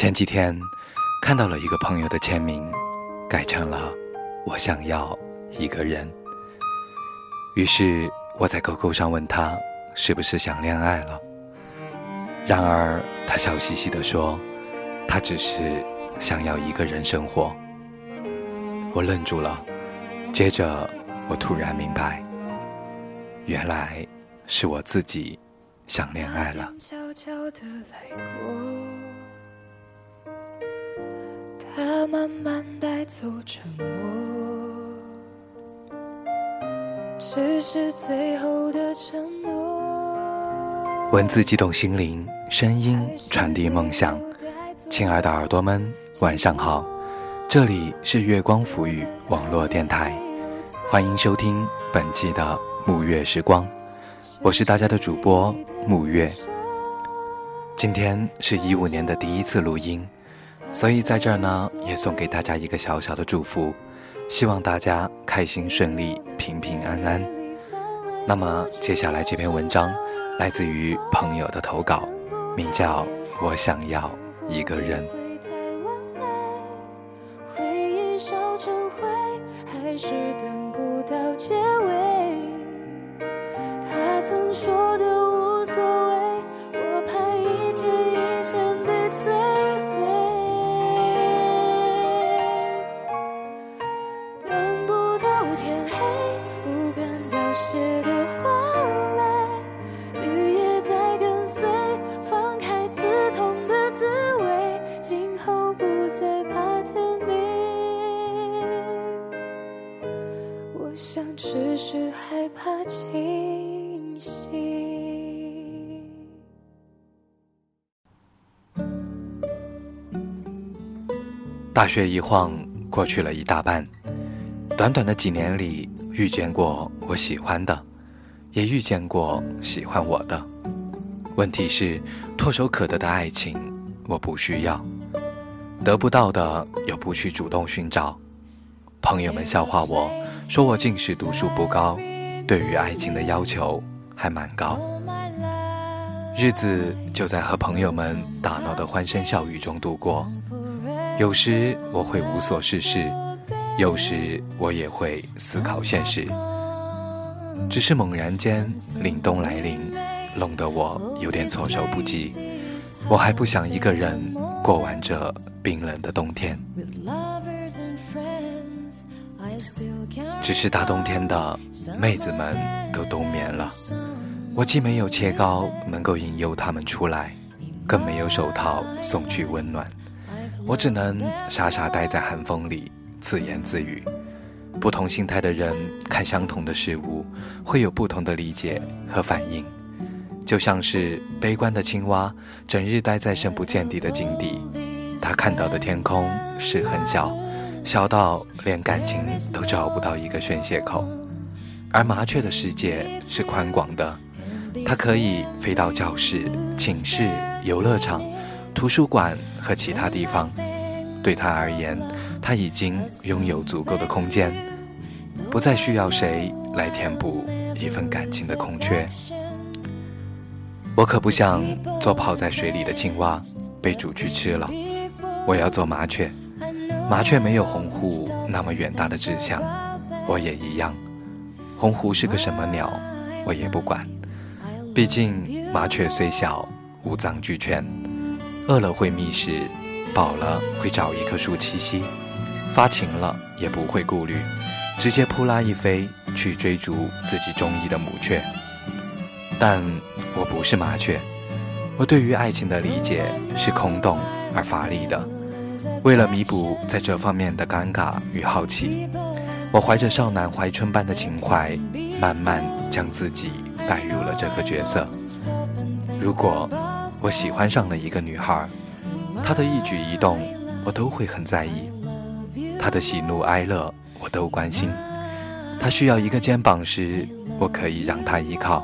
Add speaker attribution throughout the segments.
Speaker 1: 前几天看到了一个朋友的签名，改成了“我想要一个人”。于是我在 QQ 上问他是不是想恋爱了，然而他笑嘻嘻地说，他只是想要一个人生活。我愣住了，接着我突然明白，原来是我自己想恋爱了。他慢慢带走沉默，只是最后的承诺。文字激动心灵，声音传递梦想。亲爱的耳朵们，晚上好，这里是月光抚语网络电台，欢迎收听本期的沐月时光，我是大家的主播沐月。今天是一五年的第一次录音。所以在这儿呢，也送给大家一个小小的祝福，希望大家开心顺利、平平安安。那么接下来这篇文章来自于朋友的投稿，名叫《我想要一个人》。想只是害怕清醒大学一晃过去了一大半，短短的几年里，遇见过我喜欢的，也遇见过喜欢我的。问题是，唾手可得的爱情我不需要，得不到的又不去主动寻找。朋友们笑话我说我近视读书不高，对于爱情的要求还蛮高。日子就在和朋友们打闹的欢声笑语中度过。有时我会无所事事，有时我也会思考现实。只是猛然间凛冬来临，弄得我有点措手不及。我还不想一个人过完这冰冷的冬天。只是大冬天的，妹子们都冬眠了。我既没有切糕能够引诱他们出来，更没有手套送去温暖。我只能傻傻待在寒风里，自言自语。不同心态的人看相同的事物，会有不同的理解和反应。就像是悲观的青蛙，整日待在深不见底的井底，他看到的天空是很小，小到连感情都找不到一个宣泄口；而麻雀的世界是宽广的，它可以飞到教室、寝室、游乐场。图书馆和其他地方，对他而言，他已经拥有足够的空间，不再需要谁来填补一份感情的空缺。我可不想做泡在水里的青蛙，被煮去吃了。我要做麻雀，麻雀没有鸿鹄那么远大的志向，我也一样。鸿鹄是个什么鸟，我也不管。毕竟麻雀虽小，五脏俱全。饿了会觅食，饱了会找一棵树栖息，发情了也不会顾虑，直接扑啦一飞去追逐自己中意的母雀。但我不是麻雀，我对于爱情的理解是空洞而乏力的。为了弥补在这方面的尴尬与好奇，我怀着少男怀春般的情怀，慢慢将自己带入了这个角色。如果。我喜欢上了一个女孩，她的一举一动我都会很在意，她的喜怒哀乐我都关心。她需要一个肩膀时，我可以让她依靠；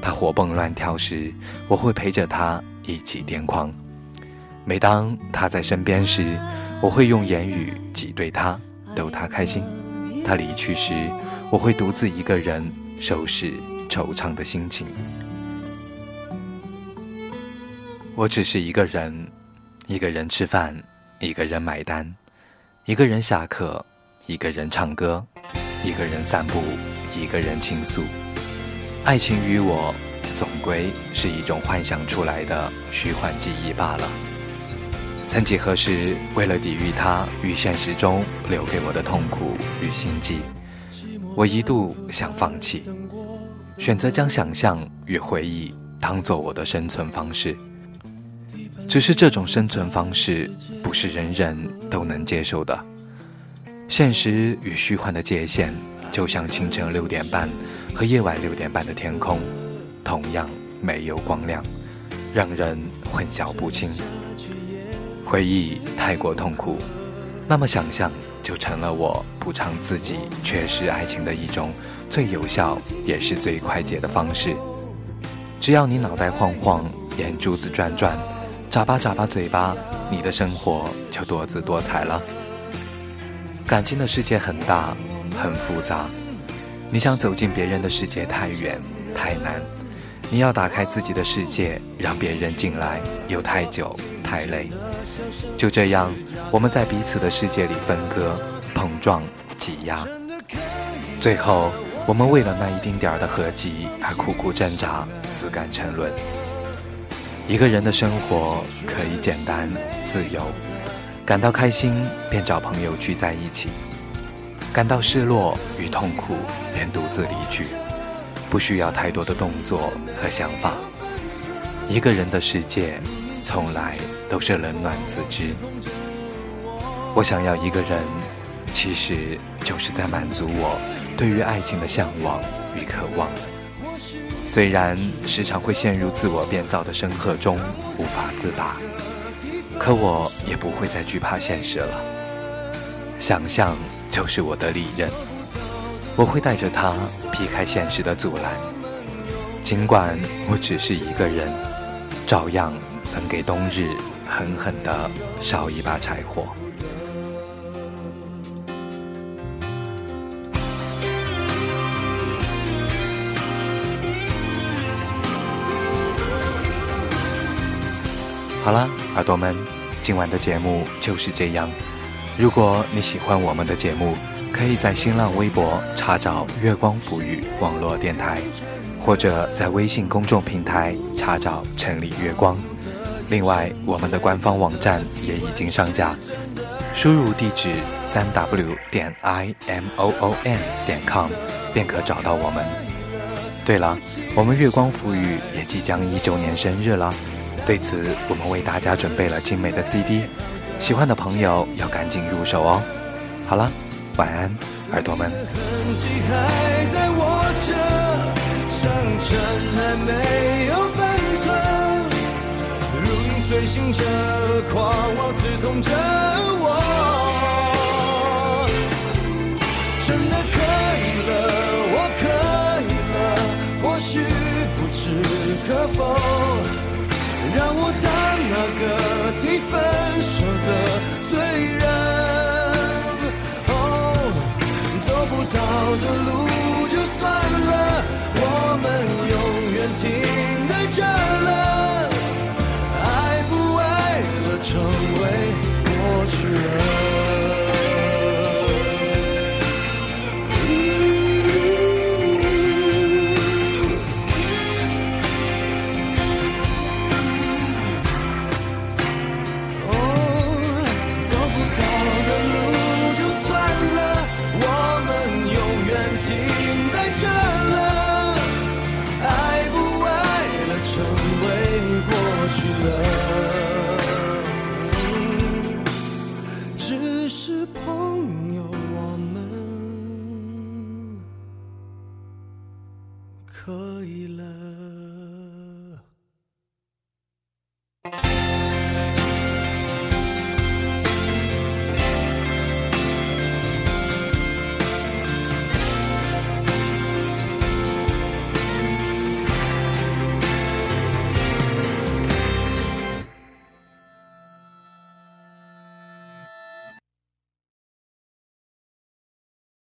Speaker 1: 她活蹦乱跳时，我会陪着她一起癫狂。每当她在身边时，我会用言语挤兑她，逗她开心。她离去时，我会独自一个人收拾惆怅的心情。我只是一个人，一个人吃饭，一个人买单，一个人下课，一个人唱歌，一个人散步，一个人倾诉。爱情于我，总归是一种幻想出来的虚幻记忆罢了。曾几何时，为了抵御它与现实中留给我的痛苦与心悸，我一度想放弃，选择将想象与回忆当做我的生存方式。只是这种生存方式不是人人都能接受的。现实与虚幻的界限，就像清晨六点半和夜晚六点半的天空，同样没有光亮，让人混淆不清。回忆太过痛苦，那么想象就成了我补偿自己缺失爱情的一种最有效也是最快捷的方式。只要你脑袋晃晃，眼珠子转转。眨巴眨巴嘴巴，你的生活就多姿多彩了。感情的世界很大，很复杂。你想走进别人的世界太远太难，你要打开自己的世界，让别人进来又太久太累。就这样，我们在彼此的世界里分割、碰撞、挤压，最后我们为了那一丁点儿的合集而苦苦挣扎，自甘沉沦。一个人的生活可以简单自由，感到开心便找朋友聚在一起，感到失落与痛苦便独自离去，不需要太多的动作和想法。一个人的世界从来都是冷暖自知。我想要一个人，其实就是在满足我对于爱情的向往与渴望。虽然时常会陷入自我编造的深壑中无法自拔，可我也不会再惧怕现实了。想象就是我的利刃，我会带着它劈开现实的阻拦。尽管我只是一个人，照样能给冬日狠狠地烧一把柴火。好了，耳朵们，今晚的节目就是这样。如果你喜欢我们的节目，可以在新浪微博查找“月光抚语网络电台”，或者在微信公众平台查找“城里月光”。另外，我们的官方网站也已经上架，输入地址三 w 点 i m o o n 点 com 便可找到我们。对了，我们月光抚语也即将一周年生日了。对此，我们为大家准备了精美的 CD，喜欢的朋友要赶紧入手哦。好了，晚安，耳朵们。随行着，狂妄刺痛着